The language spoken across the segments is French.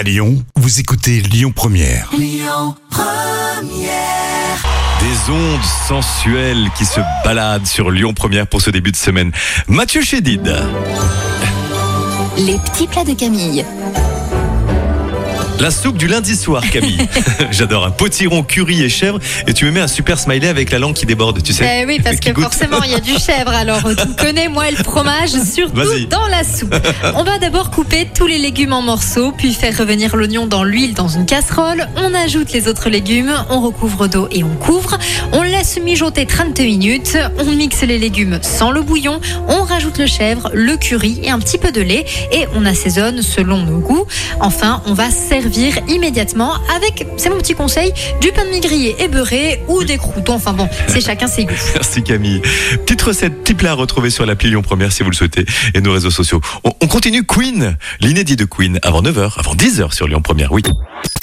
À Lyon, vous écoutez Lyon Première. Des ondes sensuelles qui se baladent sur Lyon Première pour ce début de semaine. Mathieu Chédid. Les petits plats de Camille. La soupe du lundi soir, Camille. J'adore un potiron curry et chèvre. Et tu me mets un super smiley avec la langue qui déborde, tu sais. Eh oui, parce que goûte. forcément, il y a du chèvre. Alors, tu me connais, moi, et le fromage, surtout dans la soupe. On va d'abord couper tous les légumes en morceaux, puis faire revenir l'oignon dans l'huile dans une casserole. On ajoute les autres légumes, on recouvre d'eau et on couvre. On laisse mijoter 30 minutes. On mixe les légumes sans le bouillon. On rajoute le chèvre, le curry et un petit peu de lait. Et on assaisonne selon nos goûts. Enfin, on va servir immédiatement avec, c'est mon petit conseil, du pain de mie grillé et beurré ou des croutons. Enfin bon, c'est chacun ses goûts. Merci Camille. Petite recette, petit plat à retrouver sur l'appli Lyon Première si vous le souhaitez et nos réseaux sociaux. On, on continue Queen, l'inédit de Queen avant 9h, avant 10h sur Lyon Première, oui.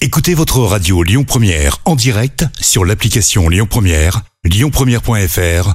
Écoutez votre radio Lyon Première en direct sur l'application Lyon Première, lyonpremière.fr